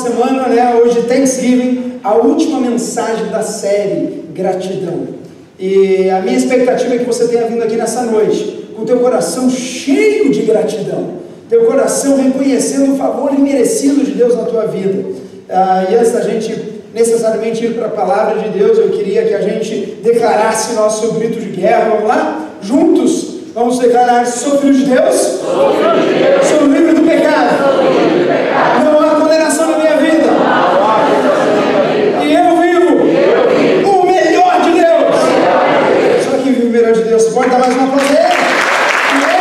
semana, né? Hoje Thanksgiving, a última mensagem da série Gratidão. E a minha expectativa é que você tenha vindo aqui nessa noite com teu coração cheio de gratidão, teu coração reconhecendo o favor imerecido de Deus na tua vida. Ah, e antes da gente necessariamente ir para a palavra de Deus, eu queria que a gente declarasse nosso grito de guerra. Vamos lá? Juntos, vamos declarar: sou filho de Deus, Sou livre do pecado, do pecado. não há condenação na minha vida, e eu vivo o melhor de Deus. Só quem vive o melhor de Deus, pode dar mais uma aplauso a ele? Amém?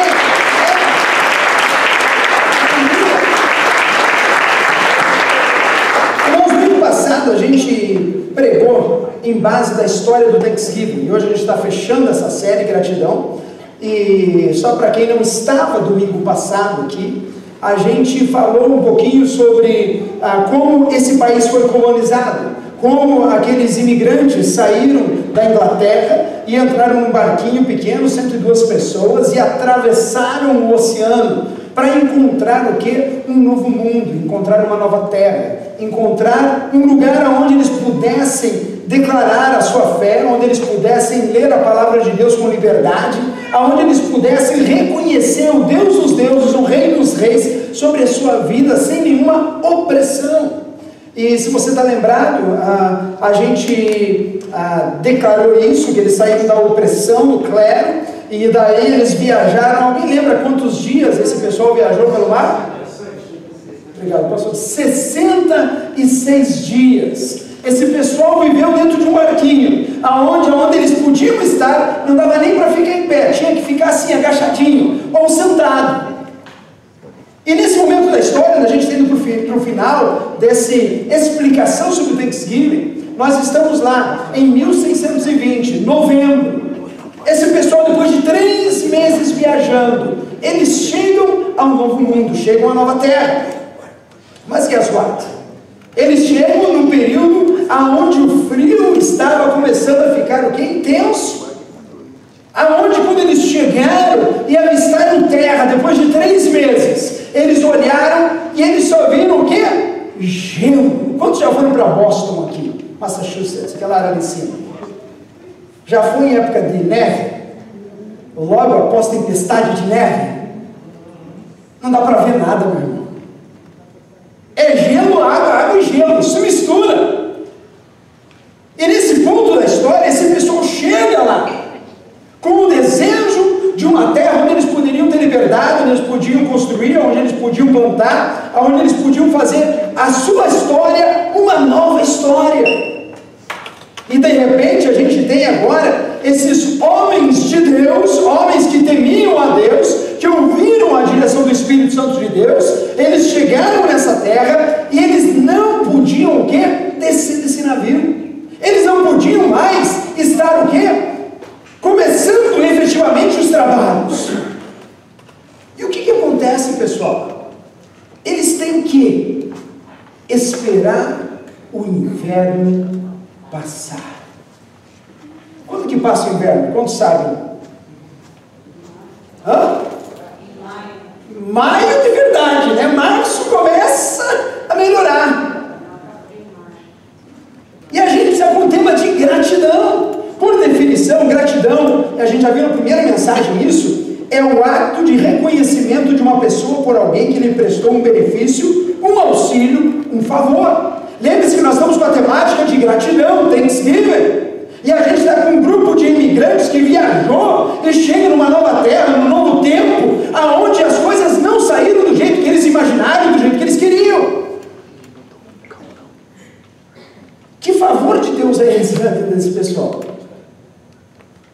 Irmãos, no ano passado a gente pregou em base da história do Thanksgiving e hoje a gente está fechando essa série Gratidão. E só para quem não estava domingo passado aqui, a gente falou um pouquinho sobre ah, como esse país foi colonizado, como aqueles imigrantes saíram da Inglaterra e entraram num barquinho pequeno, 102 pessoas, e atravessaram o oceano para encontrar o que? Um novo mundo, encontrar uma nova terra, encontrar um lugar onde eles pudessem declarar a sua fé, onde eles pudessem ler a palavra de Deus com liberdade, onde eles pudessem reconhecer o Deus dos deuses, o Rei dos reis, sobre a sua vida sem nenhuma opressão. E se você está lembrado, a, a gente a, declarou isso, que eles saíram da opressão do clero, e daí eles viajaram. Alguém lembra quantos dias esse pessoal viajou pelo mar? Obrigado, pastor. 66 dias. Esse pessoal viveu dentro de um barquinho, aonde, aonde eles podiam estar, não dava nem para ficar em pé, tinha que ficar assim, agachadinho, ou sentado. E nesse momento da história, a gente está indo para o final desse explicação sobre o Thanksgiving, nós estamos lá em 1620, novembro. Esse pessoal, depois de três meses viajando, eles chegam a um novo mundo, chegam a nova terra. Mas guess what? Eles chegam num período aonde o frio estava começando a ficar o que? Intenso. Aonde quando eles chegaram e avistaram terra, depois de três meses, eles olharam e eles só viram o que? Gelo. Quantos já foram para Boston aqui? Massachusetts, aquela área ali em cima. Já foi em época de neve? Logo após tempestade de neve? Não dá para ver nada, meu. É gelo, água, água e gelo, se mistura. E nesse ponto da história, esse pessoal chega lá com o desejo de uma terra onde eles poderiam ter liberdade, onde eles podiam construir, onde eles podiam plantar, onde eles podiam fazer a sua história uma nova história. E de repente a gente tem agora esses homens de Deus, homens que temiam a Deus, que ouviram a direção do Espírito Santo de Deus, eles chegaram nessa terra e eles não podiam o quê? Descer desse navio. Eles não podiam mais estar o quê? Começando efetivamente os trabalhos. E o que, que acontece, pessoal? Eles têm que esperar o inverno passar. Quando que passa o inverno? Quantos sabem? Hã? Maio de verdade, né? Março começa a melhorar. E a gente precisa com um tema de gratidão. Por definição, gratidão, a gente já viu na primeira mensagem isso, é o ato de reconhecimento de uma pessoa por alguém que lhe prestou um benefício, um auxílio, um favor. Lembre-se que nós estamos com a temática de gratidão, Thanksgiving. E a gente está com um grupo de imigrantes que viajou e chega numa nova terra, num novo tempo, aonde as coisas não saíram do jeito que eles imaginaram, do jeito que eles queriam. Que favor de Deus é esse na vida desse pessoal?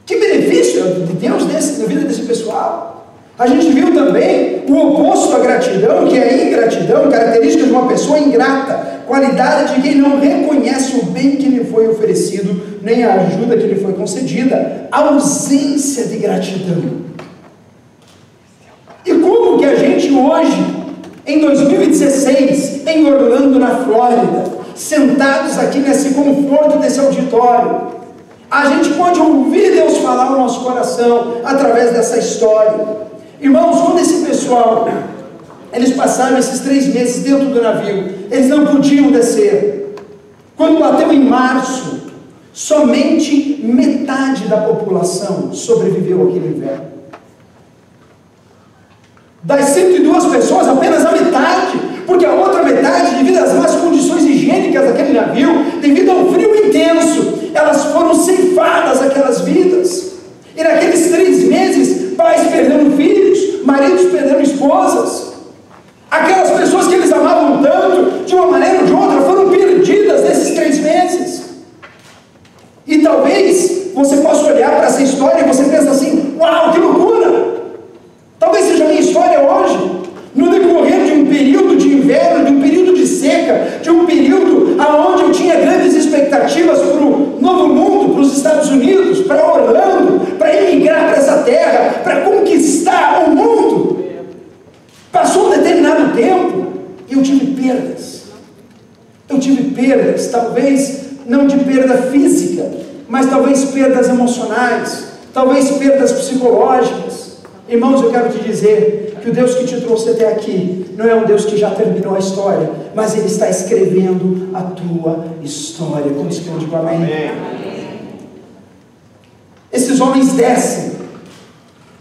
Que benefício de Deus nesse, na vida desse pessoal? A gente viu também o oposto à gratidão, que é a ingratidão, característica de uma pessoa ingrata, qualidade de quem não reconhece o bem que lhe foi oferecido, nem a ajuda que lhe foi concedida, ausência de gratidão. E como que a gente hoje, em 2016, em Orlando, na Flórida, sentados aqui nesse conforto desse auditório, a gente pode ouvir Deus falar no nosso coração através dessa história. Irmãos, quando esse pessoal, eles passaram esses três meses dentro do navio, eles não podiam descer. Quando bateu em março, somente metade da população sobreviveu aquele inverno. Das 102 pessoas, apenas a metade, porque a outra metade, devido às más condições higiênicas daquele navio, devido ao frio intenso, elas foram ceifadas aquelas vidas. E naqueles três meses, pais perdendo filhos, maridos perdendo esposas, aquelas pessoas que eles amavam tanto, de uma maneira ou de outra, foram perdidas nesses três meses. E talvez você possa olhar para essa história e você pensa assim: uau, que loucura! Talvez seja a minha história hoje. No decorrer de um período de inverno, de um período de seca, de um período onde eu tinha grandes expectativas para o novo mundo, para os Estados Unidos, para Orlando, para emigrar para essa terra, para conquistar o mundo. Passou um determinado tempo e eu tive perdas. Eu tive perdas, talvez não de perda física, mas talvez perdas emocionais, talvez perdas psicológicas Irmãos, eu quero te dizer que o Deus que te trouxe até aqui não é um Deus que já terminou a história, mas Ele está escrevendo a tua história. Como esconde para amém? amém? Esses homens descem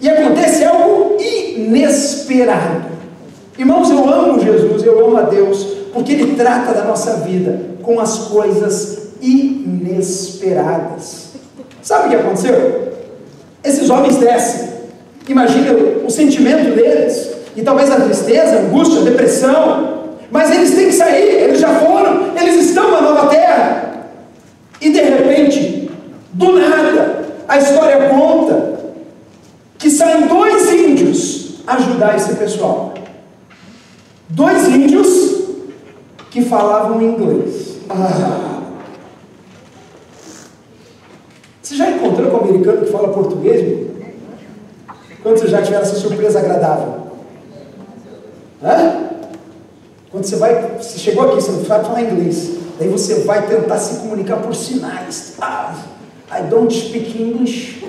e acontece algo inesperado. Irmãos, eu amo Jesus, eu amo a Deus, porque Ele trata da nossa vida com as coisas inesperadas. Sabe o que aconteceu? Esses homens descem Imagina o sentimento deles, e talvez a tristeza, a angústia, a depressão, mas eles têm que sair, eles já foram, eles estão na nova terra. E de repente, do nada, a história conta que saem dois índios ajudar esse pessoal. Dois índios que falavam inglês. Ah. Você já encontrou com um americano que fala português? Meu? Quantos já tiveram essa surpresa agradável? Hã? Quando você vai, você chegou aqui, você não sabe falar inglês, daí você vai tentar se comunicar por sinais. Ah, I don't speak English.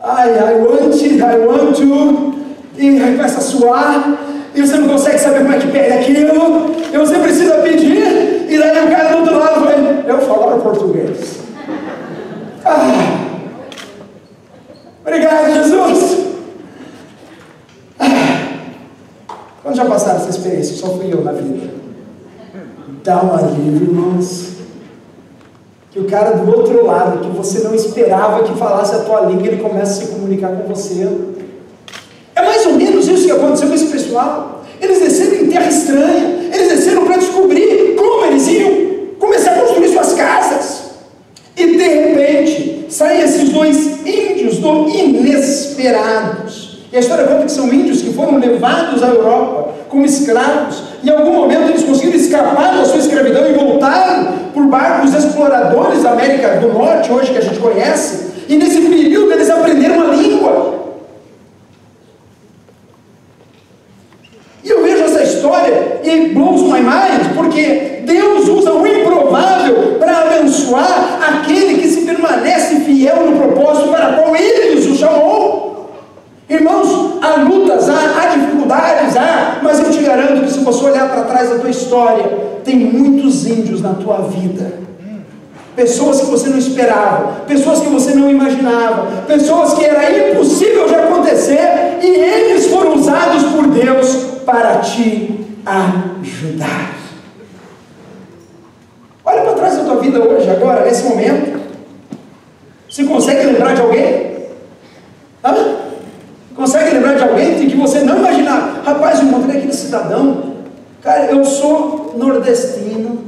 I, I want it, I want to. E começa a suar, e você não consegue saber como é que pega aquilo, e você precisa pedir, e daí o cara do outro lado vai, eu falar português. Ah, Obrigado, Jesus. Quando já passaram essa experiência? Só fui eu na vida. Dá um alívio, irmãos. Que o cara do outro lado, que você não esperava que falasse a tua língua, ele começa a se comunicar com você. É mais ou menos isso que aconteceu com esse pessoal. Eles desceram em terra estranha. Eles desceram para descobrir como eles iam começar a construir suas casas. E de repente, saem esses dois índios do inesperados. E a história conta que são índios que foram levados à Europa como escravos, em algum momento eles conseguiram escapar da sua escravidão e voltaram por barcos exploradores da América do Norte, hoje que a gente conhece, e nesse período eles aprenderam a língua. E eu vejo essa história e blows my mind, porque Deus usa o improvável para abençoar aquele que se permanece fiel no propósito para qual Ele nos chamou. Irmãos, há lutas, há, há dificuldades, há, mas eu te garanto que se você olhar para trás da tua história, tem muitos índios na tua vida. Pessoas que você não esperava, pessoas que você não imaginava, pessoas que era impossível de acontecer e eles foram usados por Deus para te ajudar. Olha para trás da tua vida hoje, agora, nesse momento. Você consegue lembrar de alguém? Hã? Consegue lembrar de alguém que você não imaginava? Rapaz, eu encontrei aquele cidadão. Cara, eu sou nordestino,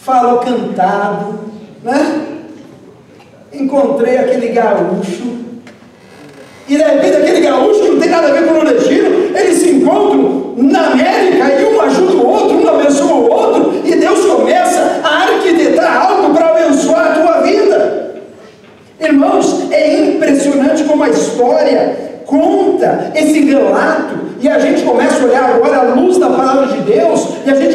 falo cantado, né? Encontrei aquele gaúcho. E de repente aquele gaúcho não tem nada a ver com o nordestino, eles se encontram na América e um ajuda o outro, um abençoa o outro, e Deus começa a arquitetar algo para abençoar a tua vida. Irmãos, é impressionante como a história conta esse relato e a gente começa a olhar agora a luz da palavra de Deus e a gente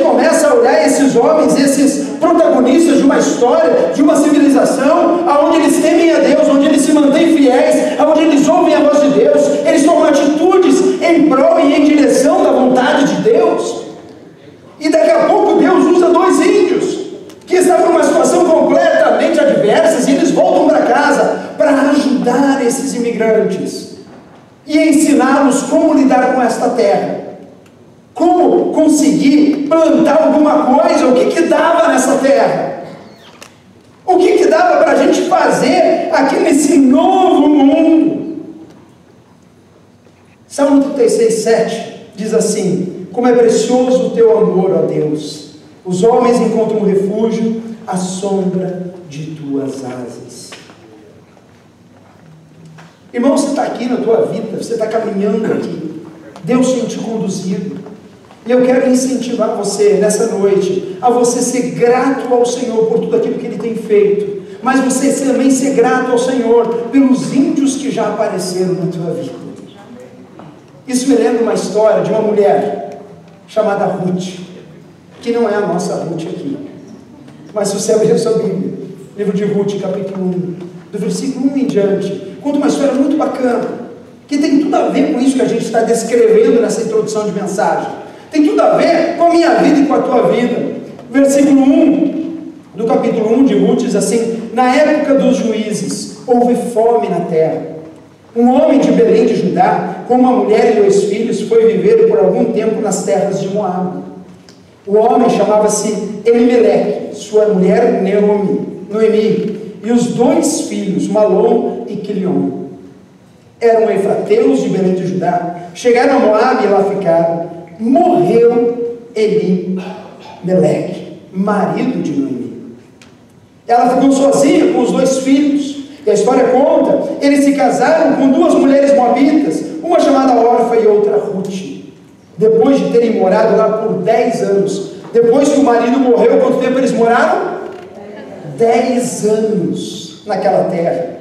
esses homens, esses protagonistas de uma história, de uma civilização, aonde eles temem a Deus, onde eles se mantêm fiéis, aonde eles ouvem a voz de Deus, eles tomam atitudes em prol e em direção da vontade de Deus. E daqui a pouco Deus usa dois índios que estavam numa situação completamente adversa e eles voltam para casa para ajudar esses imigrantes e ensiná-los como lidar com esta terra. Como conseguir plantar alguma coisa, o que, que dava nessa terra? O que, que dava para a gente fazer aqui nesse novo mundo? Salmo 36, 7 diz assim: Como é precioso o teu amor, ó Deus! Os homens encontram refúgio à sombra de tuas asas. Irmão, você está aqui na tua vida, você está caminhando aqui. Deus tem te conduzido. E eu quero incentivar você nessa noite a você ser grato ao Senhor por tudo aquilo que Ele tem feito, mas você também ser grato ao Senhor pelos índios que já apareceram na tua vida. Isso me lembra uma história de uma mulher chamada Ruth, que não é a nossa Ruth aqui. Mas se você abrir a sua Bíblia, livro de Ruth, capítulo 1, do versículo 1 em diante, conta uma história muito bacana, que tem tudo a ver com isso que a gente está descrevendo nessa introdução de mensagem. Tem tudo a ver com a minha vida e com a tua vida. Versículo 1 do capítulo 1 de Ruth diz assim: Na época dos juízes houve fome na terra. Um homem de Belém de Judá, com uma mulher e dois filhos, foi viver por algum tempo nas terras de Moab. O homem chamava-se Elimeleque, sua mulher Neomi, Noemi, e os dois filhos, Malom e Quilion. Eram efrateus de Belém de Judá. Chegaram a Moab e lá ficaram morreu Eli Meleque, marido de Noemi. Ela ficou sozinha com os dois filhos. E a história conta, eles se casaram com duas mulheres moabitas, uma chamada Orfa e outra Ruth. Depois de terem morado lá por 10 anos, depois que o marido morreu, quanto tempo eles moraram? 10 anos naquela terra.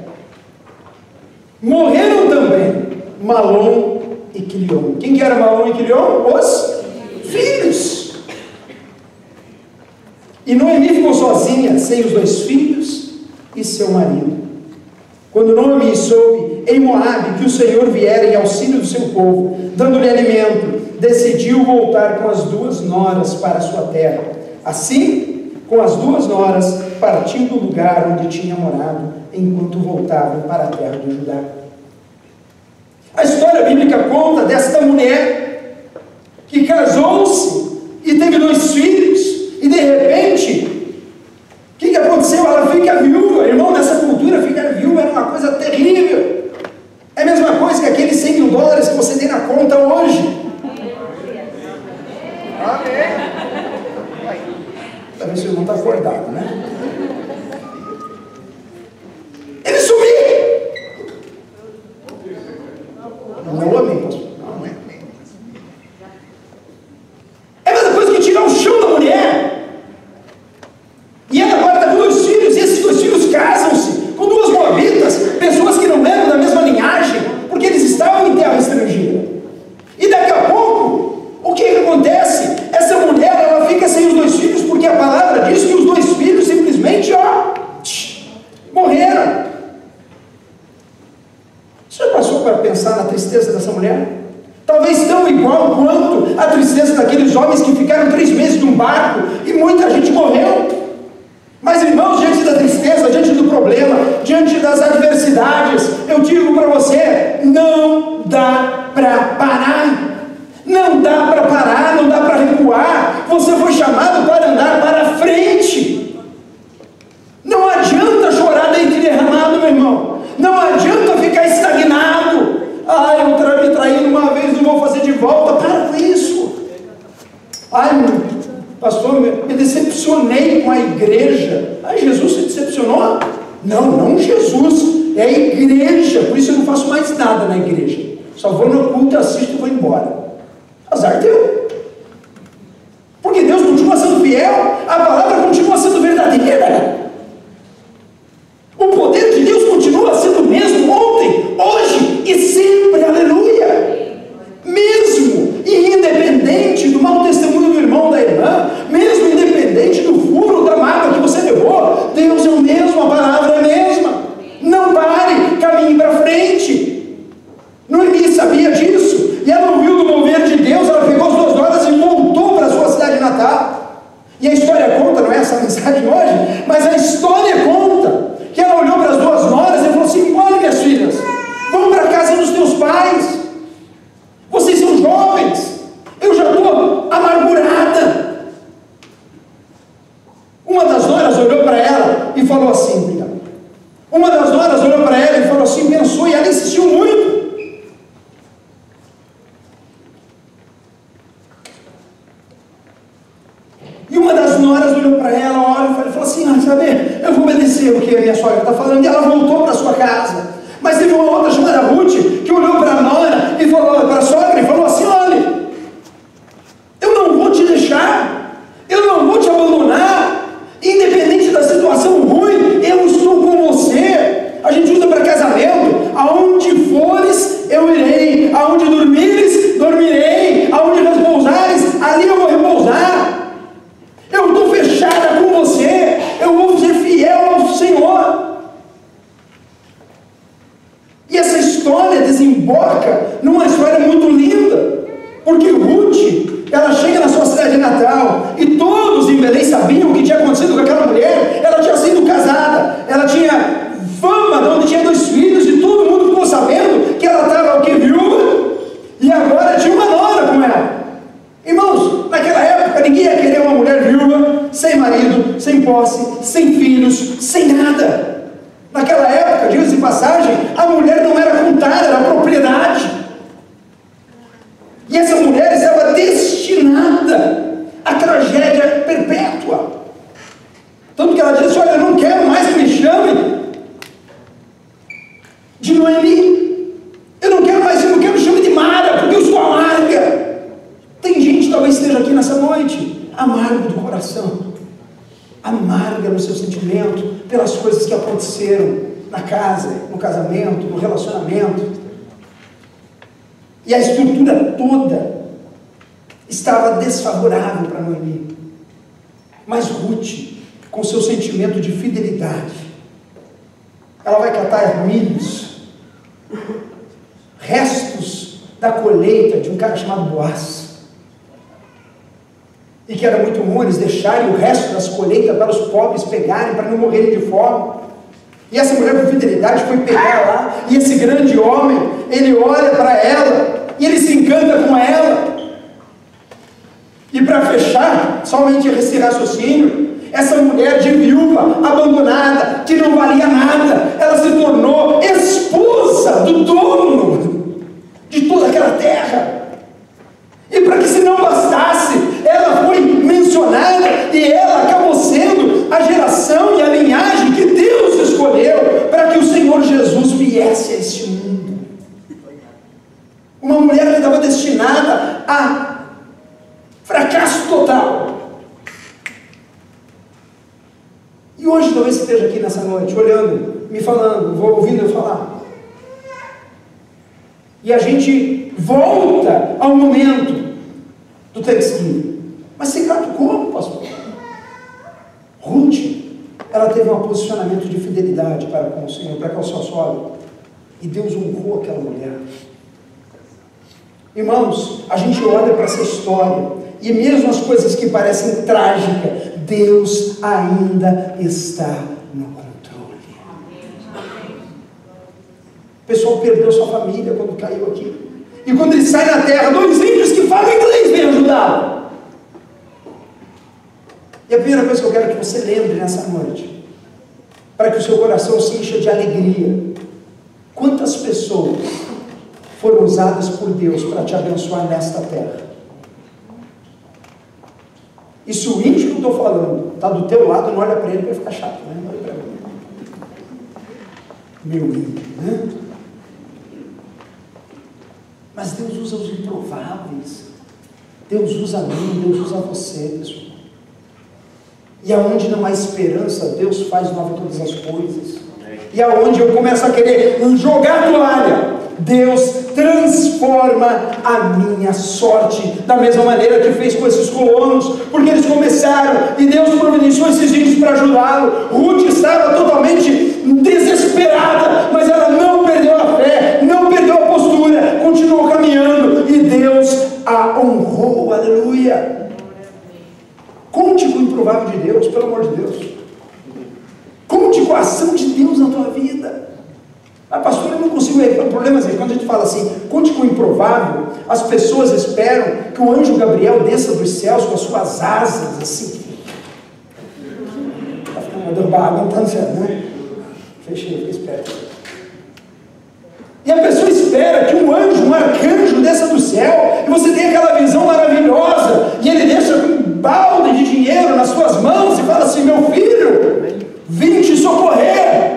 Morreram também Malom e Quilion. Quem que era Malom e Quilion? Os filhos. E Noemi ficou sozinha, sem os dois filhos e seu marido. Quando Noemi soube em Moabe que o Senhor viera em auxílio do seu povo, dando-lhe alimento, decidiu voltar com as duas noras para sua terra. Assim, com as duas noras, partiu do lugar onde tinha morado, enquanto voltavam para a terra de Judá. A história bíblica conta desta mulher que casou-se e teve dois filhos, Não, não Jesus, é a igreja, por isso eu não faço mais nada na igreja. Só vou no culto, assisto e vou embora. Azar teu. Porque Deus continua sendo fiel, a palavra continua sendo verdadeira. O poder de Deus continua sendo o mesmo ontem, hoje e sempre, aleluia. Mesmo e independente do mau testemunho do irmão da irmã, mesmo independente do furo da mágoa que você levou, Deus é o mesmo. Noemi sabia disso, e ela ouviu do mover de Deus, ela pegou as duas noras e voltou para a sua cidade natal. E a história conta, não é essa mensagem hoje, mas a história conta fechar, somente esse raciocínio, essa mulher de viúva, abandonada, que não valia nada, ela se tornou esposa do dono de toda aquela terra. E para que se não bastasse, ela foi mencionada e ela acabou sendo a geração e a linhagem que Deus escolheu para que o Senhor Jesus viesse a este mundo. Uma mulher que estava destinada a Hoje talvez você esteja aqui nessa noite, olhando, me falando, vou ouvindo eu falar. E a gente volta ao momento do Thanksgiving. Mas sem gato como, pastor? Ruth, ela teve um posicionamento de fidelidade para com o Senhor, para com a sua sogra. E Deus honrou aquela mulher. Irmãos, a gente olha para essa história, e mesmo as coisas que parecem trágicas, Deus ainda está no controle. O pessoal perdeu sua família quando caiu aqui. E quando ele sai na terra, dois índios que falam inglês vêm ajudá-lo. E a primeira coisa que eu quero que você lembre nessa noite, para que o seu coração se encha de alegria. Quantas pessoas foram usadas por Deus para te abençoar nesta terra? E se o índio que eu estou falando está do teu lado, não olha para ele para ficar chato, né? Olha para mim. Meu índio, né? Mas Deus usa os improváveis. Deus usa a mim, Deus usa você, pessoal. E aonde não há esperança, Deus faz nova todas as coisas. E aonde eu começo a querer jogar toalha, Deus transforma a minha sorte, da mesma maneira que fez com esses colonos, porque eles começaram e Deus providenciou esses índios para ajudá-lo. Ruth estava totalmente desesperada, mas ela não perdeu a fé, não perdeu a postura, continuou caminhando e Deus a honrou. Aleluia! Conte com o improvável de Deus, pelo amor de Deus. Conte com a ação de Deus na tua vida. Ah, pastor, eu não consigo. O problema é quando a gente fala assim, conte com o improvável, as pessoas esperam que o anjo Gabriel desça dos céus com as suas asas, assim. Está ficando mandando barra, não está dizendo, né? Fechei, fica esperto. E a pessoa espera que um anjo, um arcanjo desça do céu, e você tem aquela visão maravilhosa, e ele deixa um balde de dinheiro nas suas mãos e fala assim: meu filho, vim te socorrer.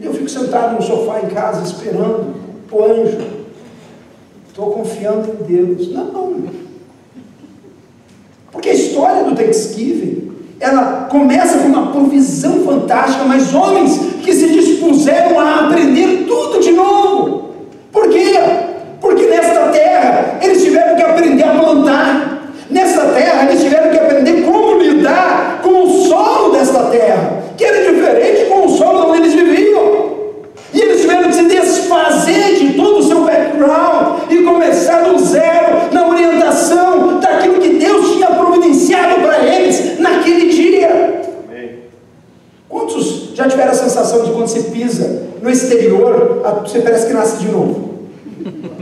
E eu fico sentado no sofá em casa esperando o anjo. Estou confiando em Deus. Não. Porque a história do Thanksgiving, ela começa com uma provisão fantástica, mas homens que se dispuseram a aprender tudo de novo. Por quê? desfazer de todo o seu background e começar do zero na orientação daquilo que Deus tinha providenciado para eles naquele dia. Amém. Quantos já tiveram a sensação de quando você pisa no exterior, você parece que nasce de novo?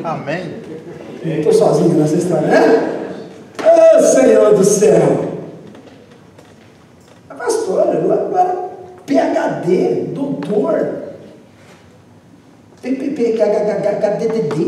Amém. Estou sozinho nessa história, né? Oh, Senhor do céu! É a pastora, é agora PHD, doutor, PPP, KKKK, DDD.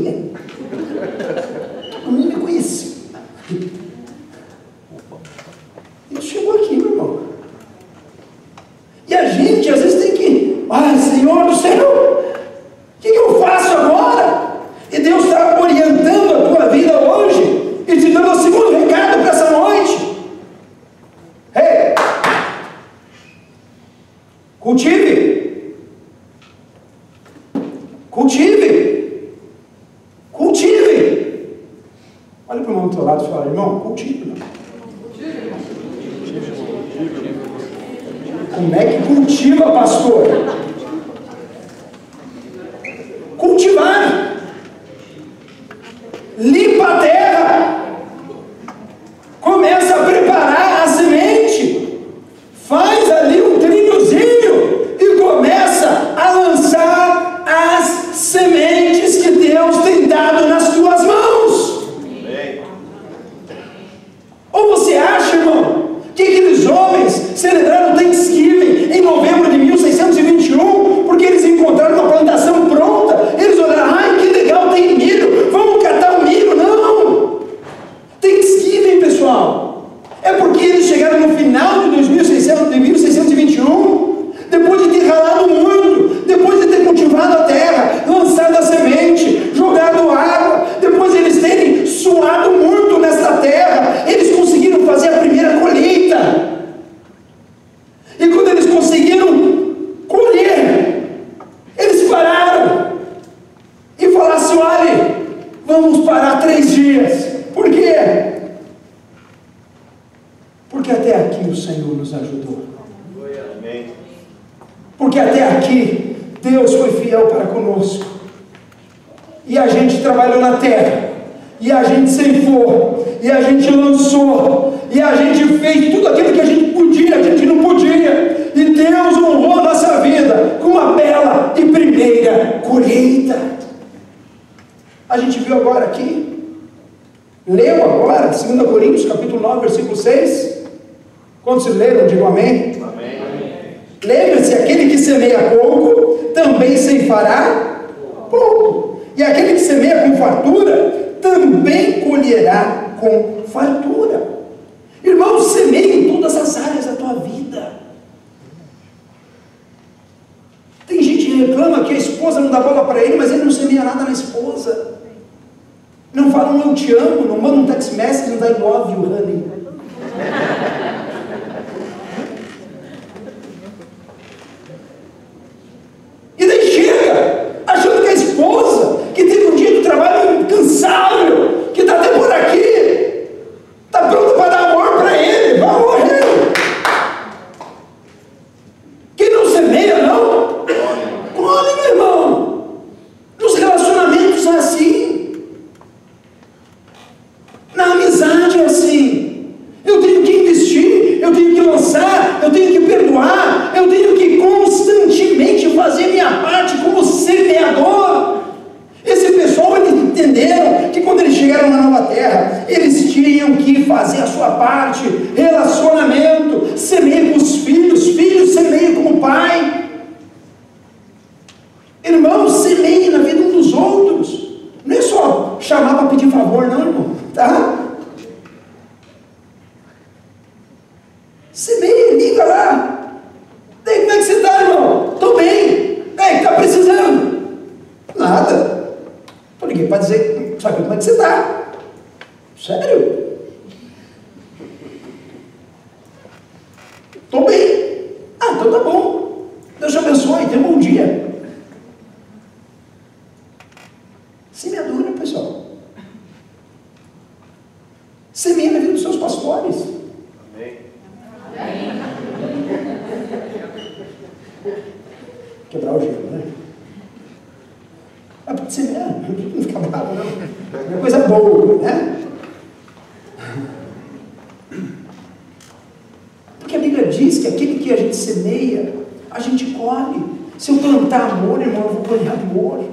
Diz que aquele que a gente semeia, a gente colhe. Se eu plantar amor, irmão, eu vou colher amor.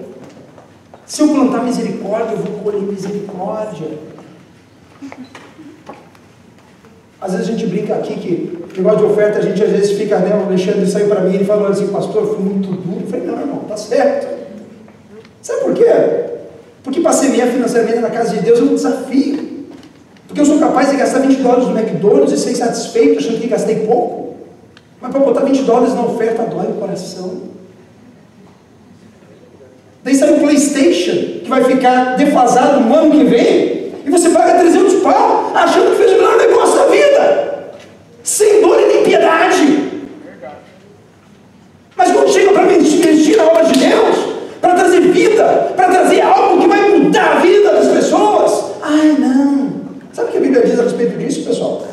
Se eu plantar misericórdia, eu vou colher misericórdia. Às vezes a gente brinca aqui que negócio de oferta, a gente às vezes fica, né? O Alexandre saiu para mim e falou assim, pastor, foi muito duro. Eu falei, não, irmão, tá certo. Sabe por quê? Porque para semear financeiramente na casa de Deus é um desafio. Porque eu sou capaz de gastar 20 dólares no McDonald's e ser satisfeito, achando que gastei pouco. Mas para botar 20 dólares na oferta dói o coração. Daí sai o PlayStation, que vai ficar defasado no ano que vem, e você paga 300 pau, achando que fez o melhor negócio da vida, sem dor e nem piedade. Mas quando chega para investir na obra de Deus, para trazer vida, para trazer algo Bíblia diz a respeito disso, pessoal?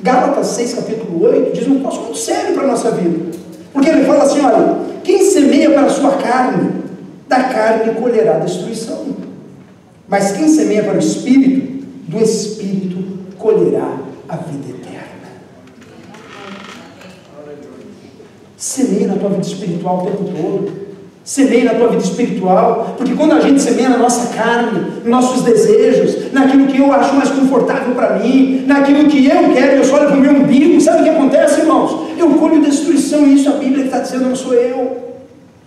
Gálatas 6, capítulo 8, diz um negócio muito sério para a nossa vida. Porque ele fala assim: olha, quem semeia para a sua carne, da carne colherá destruição. Mas quem semeia para o espírito, do espírito colherá a vida eterna. Semeia na tua vida espiritual o tempo todo. Semeia na tua vida espiritual, porque quando a gente semeia na nossa carne, nos nossos desejos, naquilo que eu acho mais confortável para mim, naquilo que eu quero, eu só olho para o meu umbigo, sabe o que acontece, irmãos? Eu colho destruição, e isso a Bíblia está dizendo, não sou eu.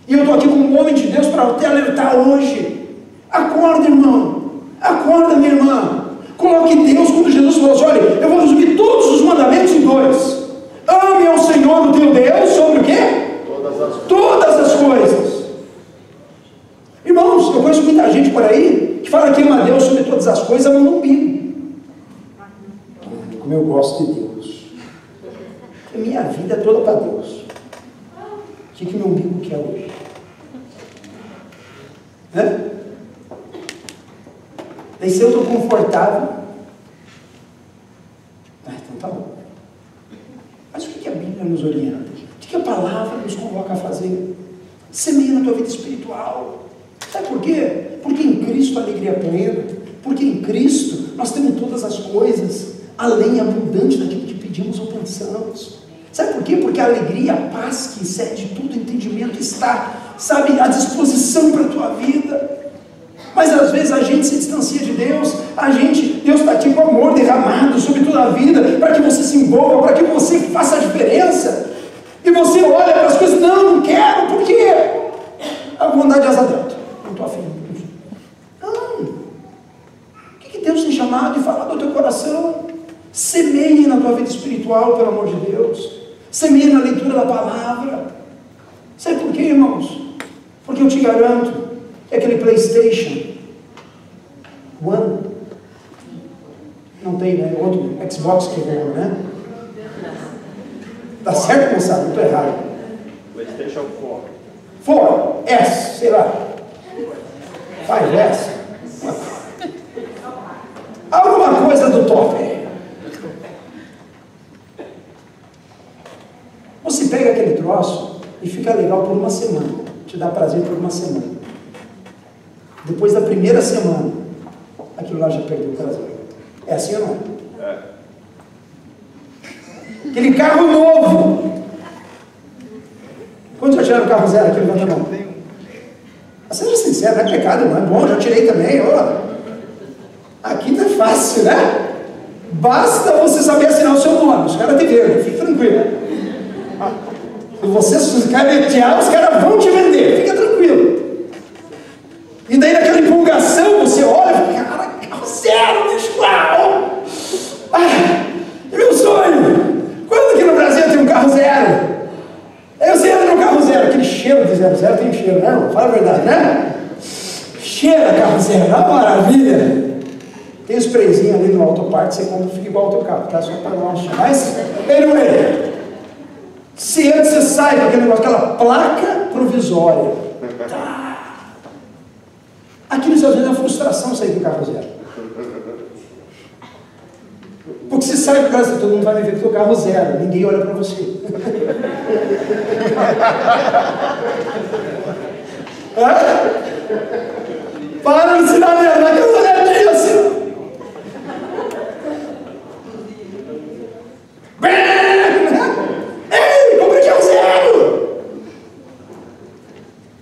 E eu estou aqui como homem de Deus para te alertar hoje. Acorda, irmão. Acorda, minha irmã. Coloque Deus, quando Jesus falou assim, olha, eu vou resumir todos os mandamentos em dois. Ame ao Senhor, o teu Deus, sobre o quê? Todas as Todas as coisas. Irmãos, eu conheço muita gente por aí que fala que ama a Deus sobre as coisas, ama no umbigo. Como eu gosto de Deus. A minha vida é toda para Deus. O que, que meu umbigo quer hoje? Né? Daí se eu estou confortável. Ah, então tá bom. Mas o que, que a Bíblia nos orienta? O que, que a palavra nos convoca a fazer? Semeia na tua vida espiritual. Sabe por quê? Porque em Cristo a alegria é plena. Porque em Cristo nós temos todas as coisas, além abundante daquilo que pedimos ou pensamos. Sabe por quê? Porque a alegria, a paz que excede tudo entendimento está, sabe, à disposição para a tua vida. Mas às vezes a gente se distancia de Deus, a gente, Deus está aqui com amor derramado sobre toda a vida, para que você se envolva, para que você faça a diferença. E você olha para as coisas, não, não quero, por quê? A vontade de asa delta, não estou afim. Não. O que, que Deus tem chamado e falado ao teu coração? Semeie na tua vida espiritual, pelo amor de Deus. Semeie na leitura da palavra. Sabe por quê, irmãos? Porque eu te garanto que aquele Playstation One não tem, né? Outro Xbox que é né? Tá certo, moçada? Não estou errado. PlayStation 4. For, S, sei lá. Five S. Alguma coisa do top. Você troço e fica legal por uma semana. Te dá prazer por uma semana. Depois da primeira semana, aquilo lá já perdeu o prazer. É assim ou não é? Aquele carro novo. Quantos já tiraram o carro zero aqui? Levanta a mão. Ah, Seja sincero, não é pecado, não é bom, já tirei também. Ó. Aqui tá fácil, né? Basta você saber assinar o seu nome, os caras te fique tranquilo. Se você se canetear, os caras vão te vender, fica tranquilo. E daí naquela empolgação, você olha e cara, carro zero, bicho, uau! Ah, é meu sonho! Quando aqui no Brasil tem um carro zero? Eu zero no carro zero, aquele cheiro de zero zero tem cheiro, né? Fala a verdade, né? Cheira carro zero, uma maravilha! Tem um sprayzinho ali no autoparte, você compra, fica igual ao teu carro, tá? Só para não achar. Mas, anyway, se antes você sai com aquele negócio, aquela placa provisória, tá. Aqui nos Estados Unidos é uma frustração sair com carro zero. Porque se sai do carro, todo mundo vai me ver com o carro zero, ninguém olha para você. Hã? Para de sinal mesmo, aquela olhadinha assim. Ei, comprei carro zero!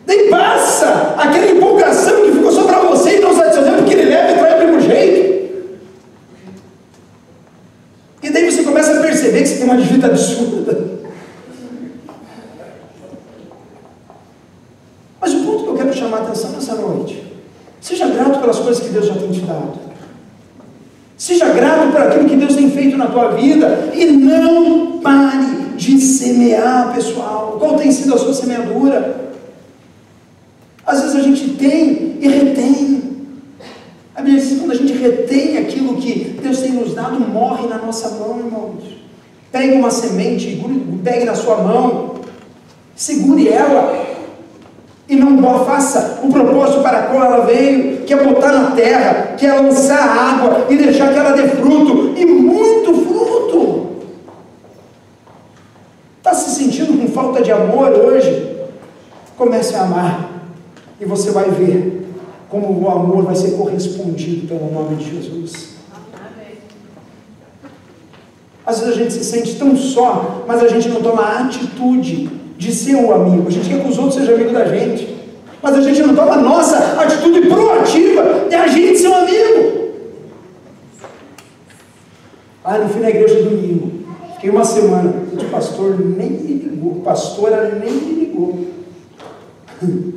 Nem passa aquela empolgação que ficou só para você e não satisfazer porque ele leva e traz do mesmo jeito. E daí você começa a perceber que você tem uma dívida absurda. Mas o ponto que eu quero chamar a atenção nessa noite, seja grato pelas coisas que Deus já tem te dado. Seja grato por aquilo que Deus tem feito na tua vida e não pare de semear, pessoal. Qual tem sido a sua semeadura? Às vezes a gente tem e retém. A Bíblia diz que quando a gente retém aquilo que Deus tem nos dado, morre na nossa mão, irmãos. Pegue uma semente, pegue na sua mão, segure ela e não faça o propósito para qual ela veio, que é botar na terra, que é lançar água e deixar que ela dê fruto, e muito fruto. Está se sentindo com falta de amor hoje? Comece a amar, e você vai ver como o amor vai ser correspondido pelo nome de Jesus. Às vezes a gente se sente tão só, mas a gente não toma a atitude de ser o amigo. A gente quer que os outros sejam amigos da gente. Mas a gente não toma a nossa atitude proativa de a gente ser um amigo. Ah, não fui na igreja domingo. Fiquei uma semana. O pastor nem me ligou. Pastora nem me ligou.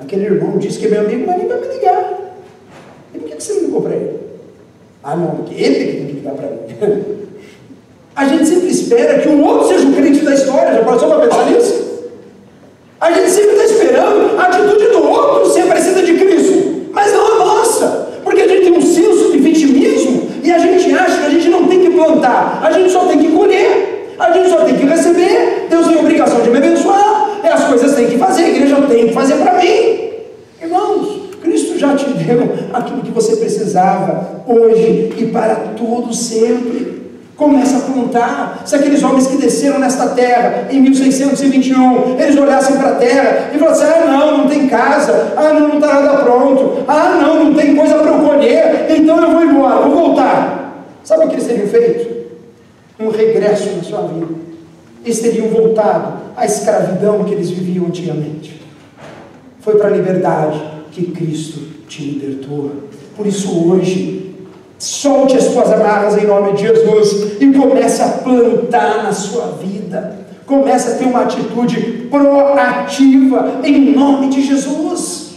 Aquele irmão disse que é meu amigo, mas nem vai me ligar. E por que você não ligou para ele? Ah, não, porque ele que tem que ligar para mim. A gente sempre espera que o outro seja o crente da história. Já passou para pensar nisso? A gente sempre está esperando a atitude do outro ser parecida de Cristo, mas não a nossa, porque a gente tem um senso de vitimismo e a gente acha que a gente não tem que plantar, a gente só tem que colher, a gente só tem que receber. Deus tem a obrigação de me abençoar, e as coisas tem que fazer, a igreja tem que fazer para mim. Irmãos, Cristo já te deu aquilo que você precisava hoje e para todo sempre. Plantar. Se aqueles homens que desceram nesta terra em 1621, eles olhassem para a terra e falassem: ah, não, não tem casa, ah, não, não está nada pronto, ah, não, não tem coisa para eu colher, então eu vou embora, vou voltar. Sabe o que eles teriam feito? Um regresso na sua vida. Eles teriam voltado à escravidão que eles viviam antigamente. Foi para a liberdade que Cristo te libertou. Por isso, hoje, Solte as suas amarras em nome de Jesus e comece a plantar na sua vida. Comece a ter uma atitude proativa em nome de Jesus.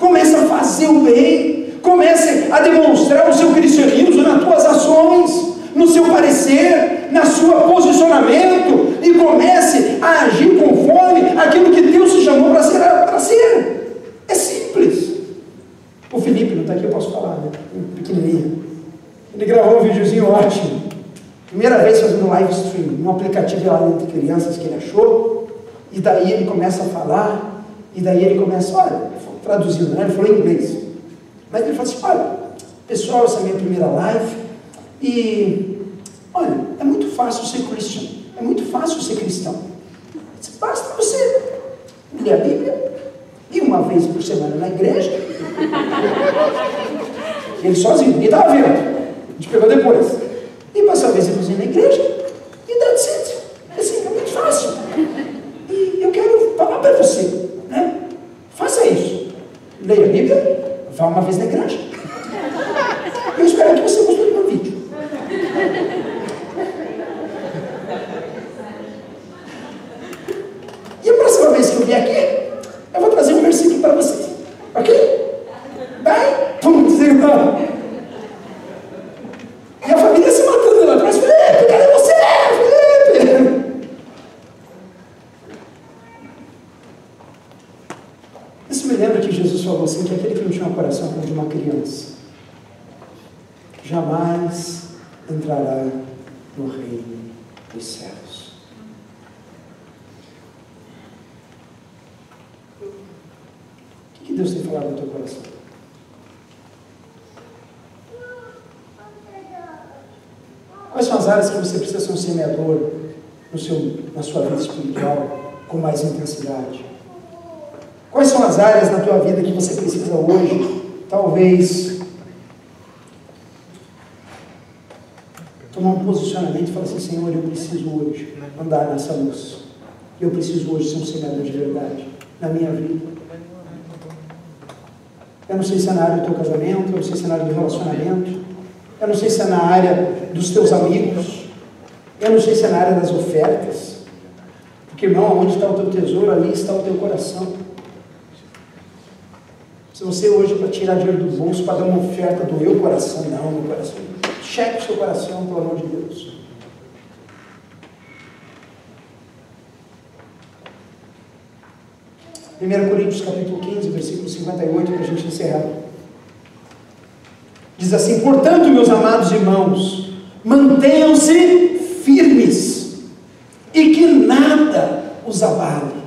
Comece a fazer o bem. Comece a demonstrar o seu cristianismo nas tuas ações, no seu parecer, na sua posicionamento e comece a agir conforme aquilo que Deus te chamou para ser, ser. É simples. O Felipe não está aqui, eu posso falar, né? Pequenininho. Ele gravou um videozinho ótimo. Primeira vez fazendo live stream, um aplicativo lá de crianças que ele achou. E daí ele começa a falar. E daí ele começa, olha, traduzindo, né? Ele falou em inglês. Mas ele fala assim, olha, pessoal, essa é a minha primeira live. E, olha, é muito fácil ser cristão. É muito fácil ser cristão. Basta você ler a Bíblia. E uma vez por semana na igreja. Ele sozinho, ninguém estava vendo. A gente pegou depois. E passou a inclusive na igreja. assim que aquele que não tinha um coração como de uma criança jamais entrará no reino dos céus. O que Deus tem falado no teu coração? Quais são as áreas que você precisa ser um semeador no seu, na sua vida espiritual com mais intensidade? Quais são as áreas na tua vida que você precisa hoje, talvez, tomar um posicionamento e falar assim, Senhor, eu preciso hoje andar nessa luz. Eu preciso hoje ser um semeador de verdade na minha vida. Eu não sei se é na área do teu casamento, eu não sei se é na área do relacionamento, eu não sei se é na área dos teus amigos, eu não sei se é na área das ofertas. Porque, irmão, onde está o teu tesouro, ali está o teu coração. Se você hoje, para tirar dinheiro do bolso, para dar uma oferta do meu coração, não, meu coração. Cheque o seu coração, pelo amor de Deus. Primeiro Coríntios capítulo 15, versículo 58, para a gente encerrar. Diz assim: Portanto, meus amados irmãos, mantenham-se e que nada os abale.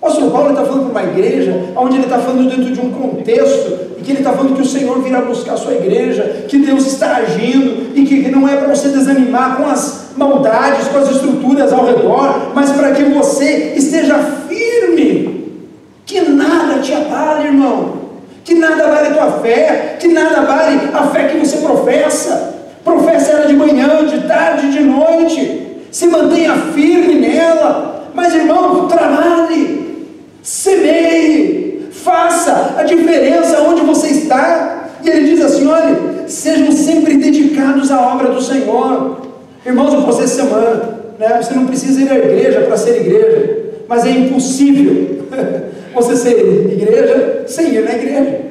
O apóstolo Paulo está falando para uma igreja onde ele está falando dentro de um contexto e que ele está falando que o Senhor virá buscar a sua igreja, que Deus está agindo e que não é para você desanimar com as maldades, com as estruturas ao redor, mas para que você esteja firme, que nada te abale, irmão que nada vale a tua fé, que nada vale a fé que você professa. Professa de manhã, de tarde, de noite. Se mantenha firme nela. Mas, irmão, trabalhe, semeie, faça a diferença onde você está. E ele diz assim: olha, sejam sempre dedicados à obra do Senhor. Irmãos, eu essa semana, né? Você não precisa ir à igreja para ser igreja, mas é impossível você ser igreja sem ir na igreja.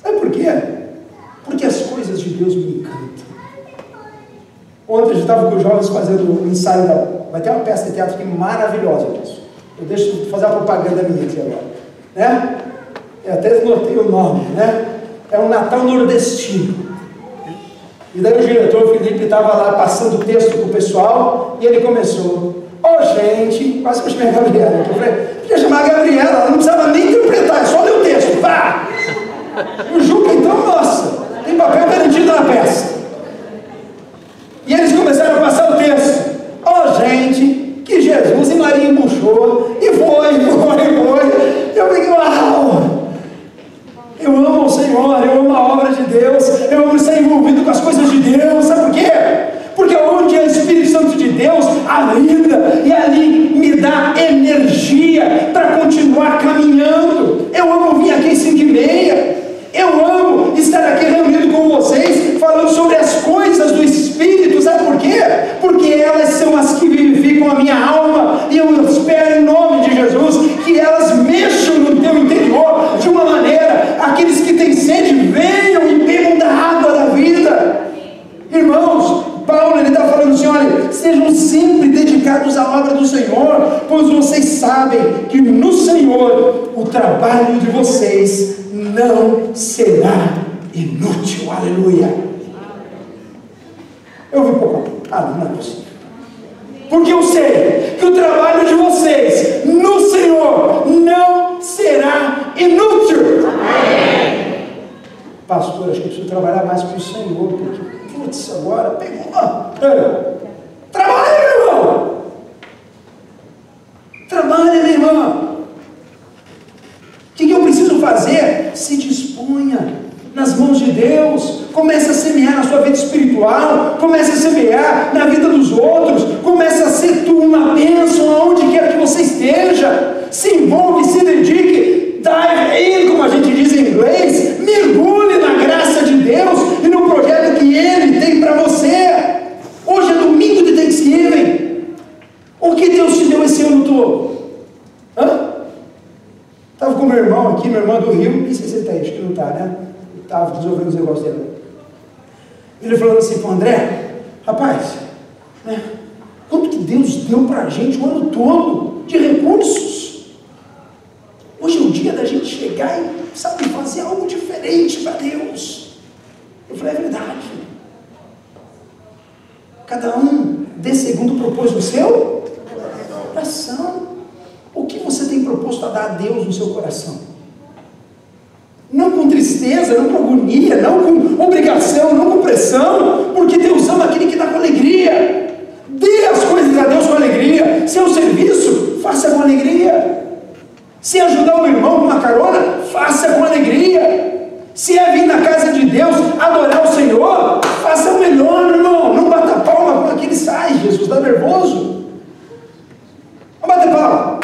Sabe por quê? Porque as coisas de Deus me. Ontem a gente estava com os jovens fazendo o um ensaio da. Vai ter uma peça de teatro aqui maravilhosa disso. Eu deixo de fazer a propaganda minha aqui agora. Né? Eu até notei o nome, né? É um Natal nordestino. E daí o diretor Felipe estava lá passando o texto para o pessoal e ele começou. Ô oh, gente, quase que eu chamei a Gabriela. Eu falei, podia chamar a Gabriela, ela não precisava nem interpretar, é só ler o texto. Pá! O Juca, então, nossa, tem papel garantido na peça. E eles começaram a passar o texto. Ó oh, gente, que Jesus e Maria embuchou, e foi, foi, foi. Eu falei, uau! Eu amo o Senhor, eu amo a obra de Deus, eu amo estar envolvido com as coisas de Deus, sabe por quê? Porque onde é o Espírito Santo de Deus, a vida, e ali me dá energia para continuar caminhando. Eu amo vir aqui às 5 e meia. Eu amo estar aqui reunido com vocês, falando sobre as Espírito, sabe por quê? Porque elas são as que vivificam a minha alma, e eu espero em nome de Jesus que elas mexam no teu interior de uma maneira, aqueles que têm sede venham e bebam da água da vida. Irmãos, Paulo ele está falando assim: olha, sejam sempre dedicados à obra do Senhor, pois vocês sabem que no Senhor o trabalho de vocês não será inútil. Aleluia. Eu vi pouco. Ah, não é possível. Porque eu sei que o trabalho de vocês no Senhor não será inútil. Amém. Pastor, acho que eu preciso trabalhar mais com o Senhor, porque putz, agora pegou. É. Trabalha, meu irmão! Trabalha, minha irmã! O que eu preciso fazer? Se disponha nas mãos de Deus, comece a semear na sua vida espiritual, comece a semear na vida dos outros, comece a ser tu uma bênção aonde quer que você esteja, se envolve, se dedique, dive in, como a gente diz em inglês, mergulhe na graça de Deus e no projeto que Ele tem para você. Hoje é domingo de Thanksgiving. O que Deus te deu esse ano todo? Hã? Estava com meu irmão aqui, meu irmão do Rio, não sei se está aí, acho que não está, né? Estava resolvendo os negócios dele. Ele falando assim para o André, rapaz, né? Quanto que Deus deu para a gente o ano todo de recursos? Hoje é o dia da gente frente para Deus. Eu falei, é verdade. Cada um dê segundo propôs no seu coração. O que você tem proposto a dar a Deus no seu coração? Não com tristeza, não com agonia, não com obrigação, não com pressão, porque Deus ama aquele que dá com alegria. Dê as coisas a Deus com alegria. Seu serviço, faça com alegria. Se ajudar o irmão com uma carona, faça com alegria. Se é vir na casa de Deus adorar o Senhor, faça o melhor, irmão. Não bata palma com aquele sai, Jesus está nervoso. Vamos bater palma.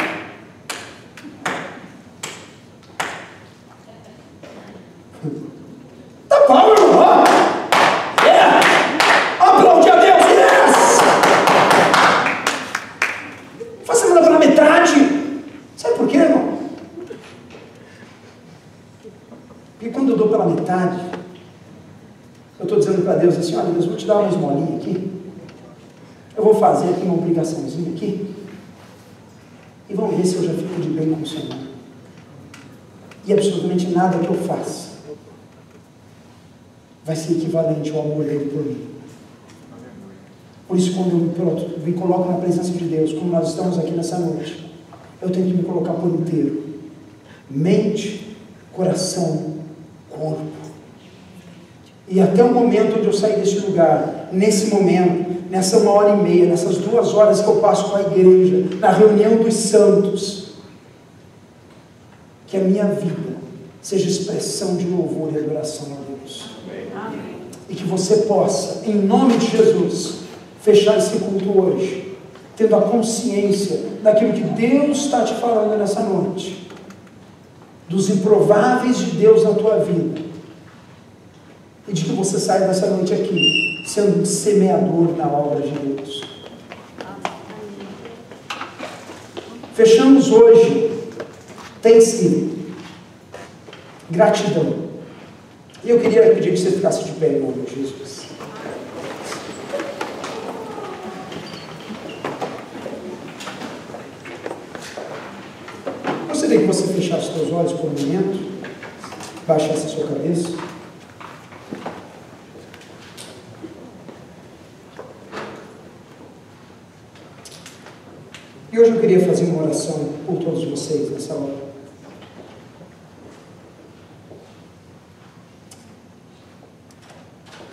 Dá palma, irmão. Yeah. Aplaude a Deus, yes. Faça a pela metade. Sabe por quê, irmão? Porque quando eu dou pela metade, eu estou Deus assim, olha Deus, vou te dar uma esmolinha aqui. Eu vou fazer aqui uma obrigaçãozinha aqui. E vamos ver se eu já fico de bem com o Senhor. E absolutamente nada que eu faça vai ser equivalente ao amor dele por mim. Por isso, quando eu me, pronto, me coloco na presença de Deus, como nós estamos aqui nessa noite, eu tenho que me colocar por inteiro. Mente, coração, corpo. E até o momento onde eu sair desse lugar, nesse momento, nessa uma hora e meia, nessas duas horas que eu passo com a igreja, na reunião dos santos, que a minha vida seja expressão de louvor e adoração a Deus. Amém. E que você possa, em nome de Jesus, fechar esse culto hoje, tendo a consciência daquilo que Deus está te falando nessa noite, dos improváveis de Deus na tua vida, de que você saia dessa noite aqui, sendo um semeador na obra de Deus. Fechamos hoje, Thanksgiving, gratidão. E eu queria pedir que você ficasse de pé em nome de Jesus. Gostaria que você fechasse os seus olhos por um momento, baixasse a sua cabeça. E hoje eu queria fazer uma oração por todos vocês nessa hora.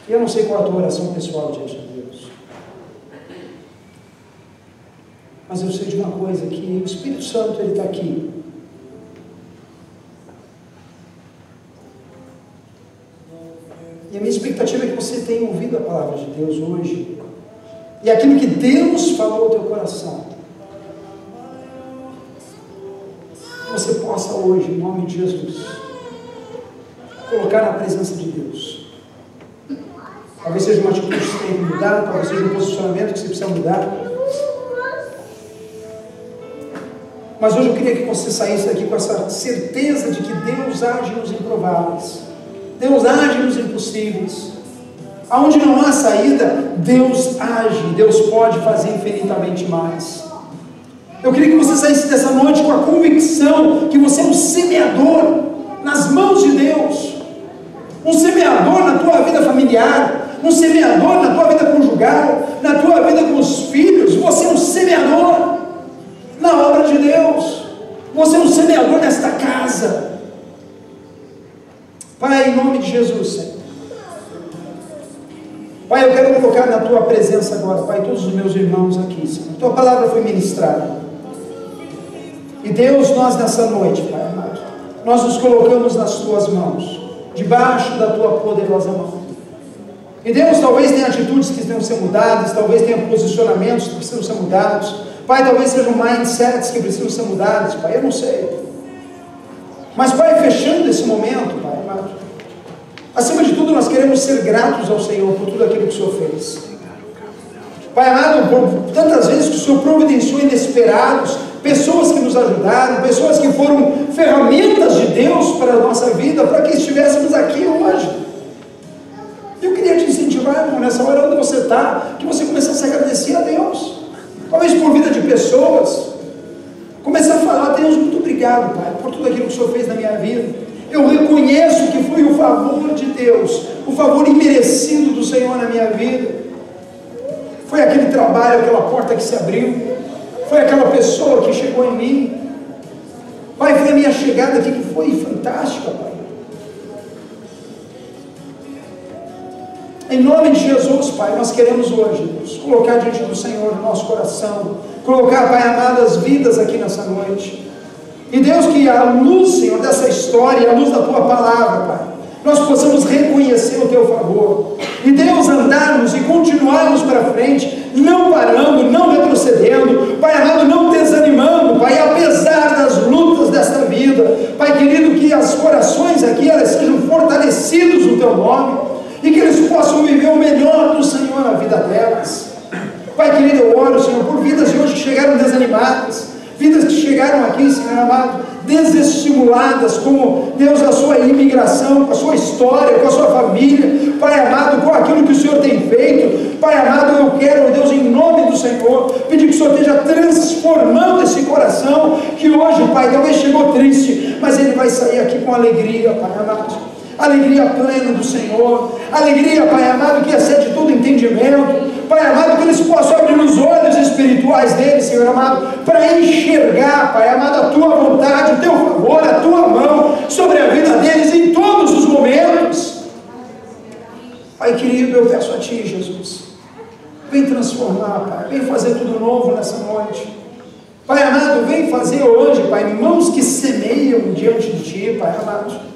Eu não sei qual é a tua oração pessoal diante de Deus. Mas eu sei de uma coisa, que o Espírito Santo ele está aqui. E a minha expectativa é que você tenha ouvido a palavra de Deus hoje. E aquilo que Deus falou ao teu coração. Hoje, em nome de Jesus, colocar na presença de Deus. Talvez seja uma atitude que você tem que mudar, talvez seja um posicionamento que você precisa mudar. Mas hoje eu queria que você saísse daqui com essa certeza de que Deus age nos improváveis. Deus age nos impossíveis. Aonde não há saída, Deus age, Deus pode fazer infinitamente mais. Eu queria que você saísse dessa noite com a convicção que você é um semeador nas mãos de Deus, um semeador na tua vida familiar, um semeador na tua vida conjugal, na tua vida com os filhos. Você é um semeador na obra de Deus. Você é um semeador nesta casa. Pai, em nome de Jesus, Senhor. Pai, eu quero colocar na tua presença agora, Pai, todos os meus irmãos aqui, Senhor. Tua palavra foi ministrada. E Deus, nós nessa noite, Pai amado, nós nos colocamos nas tuas mãos, debaixo da tua poderosa mão. E Deus talvez tenha atitudes que precisam ser mudadas, talvez tenha posicionamentos que precisam ser mudados. Pai, talvez sejam mindsets que precisam ser mudados, Pai, eu não sei. Mas, Pai, fechando esse momento, Pai amado, acima de tudo nós queremos ser gratos ao Senhor por tudo aquilo que o Senhor fez. Pai amado, por tantas vezes que o Senhor providenciou inesperados, pessoas que nos ajudaram, pessoas que foram ferramentas de Deus para a nossa vida, para que estivéssemos aqui hoje. Eu queria te incentivar, irmão, nessa hora onde você está, que você começasse a agradecer a Deus. Talvez por vida de pessoas. Começar a falar, Deus, muito obrigado, Pai, por tudo aquilo que o Senhor fez na minha vida. Eu reconheço que foi o favor de Deus, o favor imerecido do Senhor na minha vida. Foi aquele trabalho, aquela porta que se abriu, foi aquela pessoa que chegou em mim. Pai, foi a minha chegada aqui que foi fantástica, Pai. Em nome de Jesus, Pai, nós queremos hoje Deus, colocar diante do Senhor no nosso coração, colocar, Pai amado, as vidas aqui nessa noite. E Deus, que a luz, Senhor, dessa história, a luz da tua palavra, Pai, nós possamos reconhecer o teu favor. E Deus, andarmos e continuarmos para frente, não parando, não retrocedendo, Pai amado, não desanimando, Pai, apesar das lutas desta vida, Pai querido, que as corações aqui elas sejam fortalecidos no teu nome e que eles possam viver o melhor do Senhor na vida delas. Pai querido, eu oro, Senhor, por vidas de hoje que chegaram desanimadas, vidas que chegaram aqui, Senhor amado, desestimuladas, como Deus, a sua imigração, com a sua história, com a sua família, Pai amado, com aquilo que o Senhor tem feito, Pai amado, eu quero, Deus, em nome do Senhor, pedir que o Senhor esteja transformando esse coração, que hoje, Pai, talvez chegou triste, mas ele vai sair aqui com alegria, Pai amado. Alegria plena do Senhor, alegria, Pai amado, que excede todo entendimento, Pai amado, que eles possam abrir os olhos espirituais deles, Senhor amado, para enxergar, Pai amado, a tua vontade, o teu favor, a tua mão sobre a vida deles em todos os momentos. Pai querido, eu peço a Ti, Jesus, vem transformar, Pai, vem fazer tudo novo nessa noite. Pai amado, vem fazer hoje, Pai, mãos que semeiam diante de Ti, Pai amado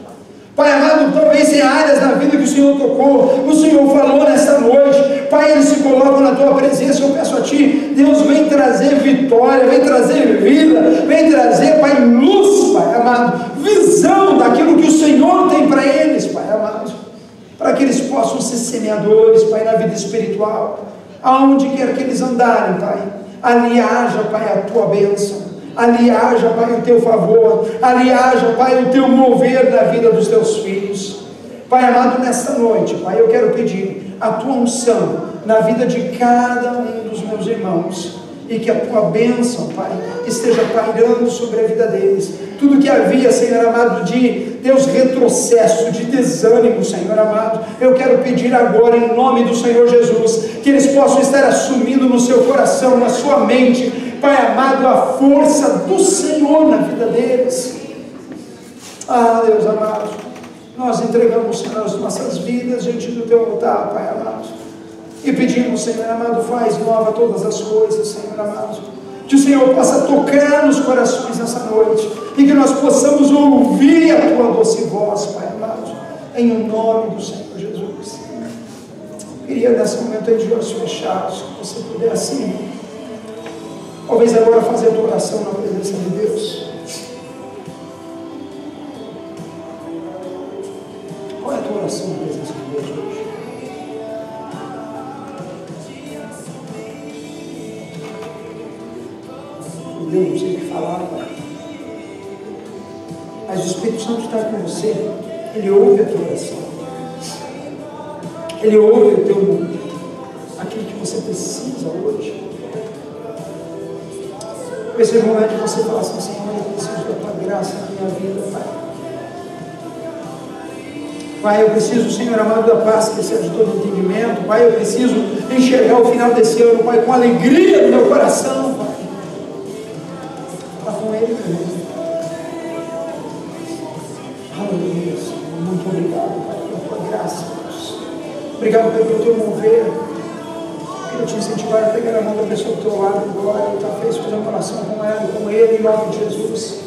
Pai amado, talvez em áreas da vida que o Senhor tocou, o Senhor falou nesta noite, Pai, eles se colocam na tua presença, eu peço a Ti, Deus vem trazer vitória, vem trazer vida, vem trazer, Pai, luz, Pai amado, visão daquilo que o Senhor tem para eles, Pai amado, para que eles possam ser semeadores, Pai, na vida espiritual, aonde quer que eles andarem, Pai, ali haja, Pai, a Tua bênção, ali haja, Pai, o teu favor, ali haja, Pai, o teu mover da vida dos teus filhos. Pai amado, nesta noite, Pai, eu quero pedir a tua unção na vida de cada um dos meus irmãos e que a tua bênção, Pai, esteja pairando sobre a vida deles. Tudo que havia, Senhor amado, de Deus retrocesso, de desânimo, Senhor amado, eu quero pedir agora, em nome do Senhor Jesus, que eles possam estar assumindo no seu coração, na sua mente, Pai amado, a força do Senhor na vida deles. Ah, Deus amado, nós entregamos, Senhor, as nossas vidas diante do Teu altar, Pai amado. E pedimos, Senhor amado, faz nova todas as coisas, Senhor amado. Que o Senhor possa tocar nos corações nessa noite. E que nós possamos ouvir a Tua doce voz, Pai amado. Em nome do Senhor Jesus. Queria nesse momento aí de olhos fechados, que você pudesse Talvez agora tua oração na presença de Deus. Qual é a tua oração na presença de Deus hoje? Deus não o que falar, Pai. Mas o Espírito Santo está com você. Ele ouve a tua oração. Ele ouve o teu aquilo que você precisa hoje. Esse é momento de você falar assim, Senhor, eu preciso da tua graça na minha vida, Pai. Pai, eu preciso, Senhor amado, da paz que excede todo entendimento. Pai, eu preciso enxergar o final desse ano, Pai, com alegria no meu coração, Pai. Está com Ele, Deus. Aleluia, Senhor. Muito obrigado, Pai, pela tua graça, Deus. Obrigado pelo teu mover eu te incentivar a pegar a mão da pessoa do teu lado agora e talvez fazer uma oração com ela, com ele, em nome de Jesus.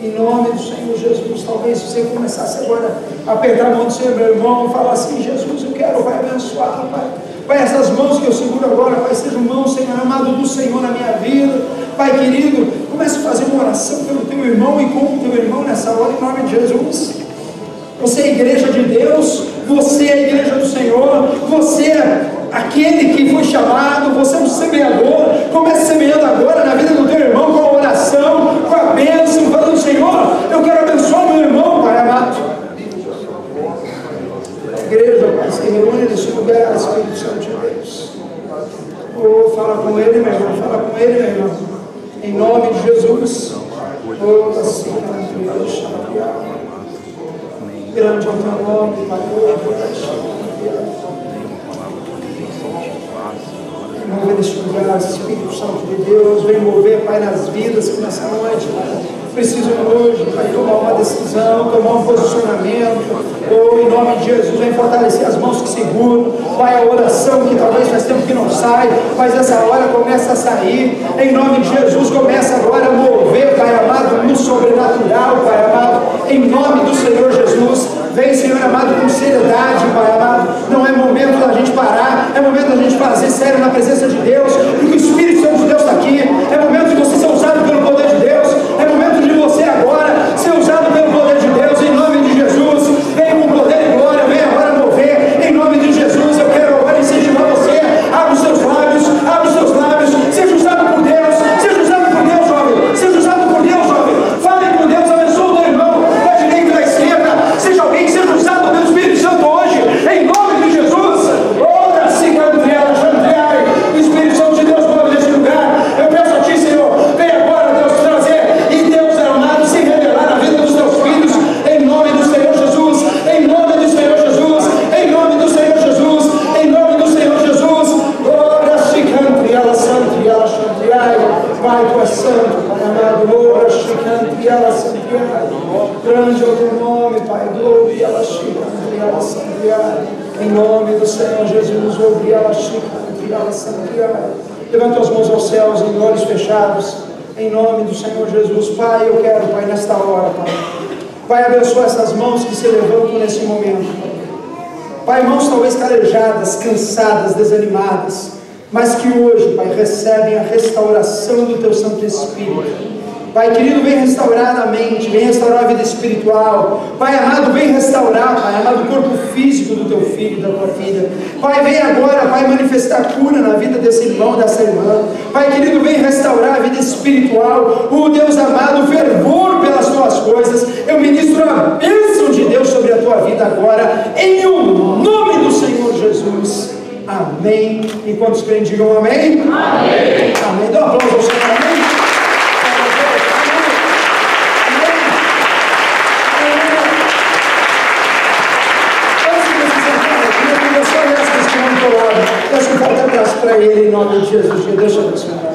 Em nome do Senhor Jesus, talvez você começasse agora a apertar a mão do seu meu irmão falar assim, Jesus, eu quero, vai abençoar, Pai. Pai, essas mãos que eu seguro agora, Pai, sejam mãos, Senhor amado do Senhor na minha vida. Pai querido, comece a fazer uma oração pelo teu irmão e com o teu irmão nessa hora, em nome de Jesus. Você é a igreja de Deus, você é a igreja do Senhor, você é aquele que foi chamado, você é um semeador, comece semeando agora na vida do teu irmão com a oração, com a bênção, falando, Senhor, eu quero abençoar meu irmão, Pai amado. Igreja, Pai, se reúne nesse lugar, Espírito Santo de Deus. Oh, fala com ele, meu irmão, fala com ele, meu irmão. Em nome de Jesus. Oh, assim, Grande é o teu nome, Pai. Mover neste lugar, Espírito Santo de Deus, vem mover, Pai, nas vidas que nessa noite, precisam hoje, Pai, tomar uma decisão, tomar um posicionamento, ou em nome de Jesus, vem fortalecer as mãos que seguram, Pai, a oração que talvez faz tempo que não sai, mas essa hora começa a sair, em nome de Jesus, começa agora a mover, Pai amado, no sobrenatural, Pai amado, em nome do Senhor Jesus, vem, Senhor amado, com seriedade, Pai amado, não é momento da gente parar, é momento da gente fazer sério na presença de Deus, porque o Espírito Santo de Deus está aqui, é momento de você ser usado pelo poder de essas mãos que se levantam nesse momento. Pai, mãos talvez calejadas, cansadas, desanimadas, mas que hoje, Pai, recebem a restauração do Teu Santo Espírito. Pai querido, vem restaurar a mente, vem restaurar a vida espiritual. Pai amado, vem restaurar, Pai amado, o corpo físico do teu filho, da tua filha. Pai, vem agora, Pai, manifestar cura na vida desse irmão, dessa irmã. Pai querido, vem restaurar a vida espiritual. O Deus amado, fervor pelas tuas coisas. Eu ministro a bênção de Deus sobre a tua vida agora, em o nome do Senhor Jesus. Amém. E quantos creem, digam amém. Amém. Amém. Dá um aplauso ao Senhor. Amém. Antes de você sentar, eu queria que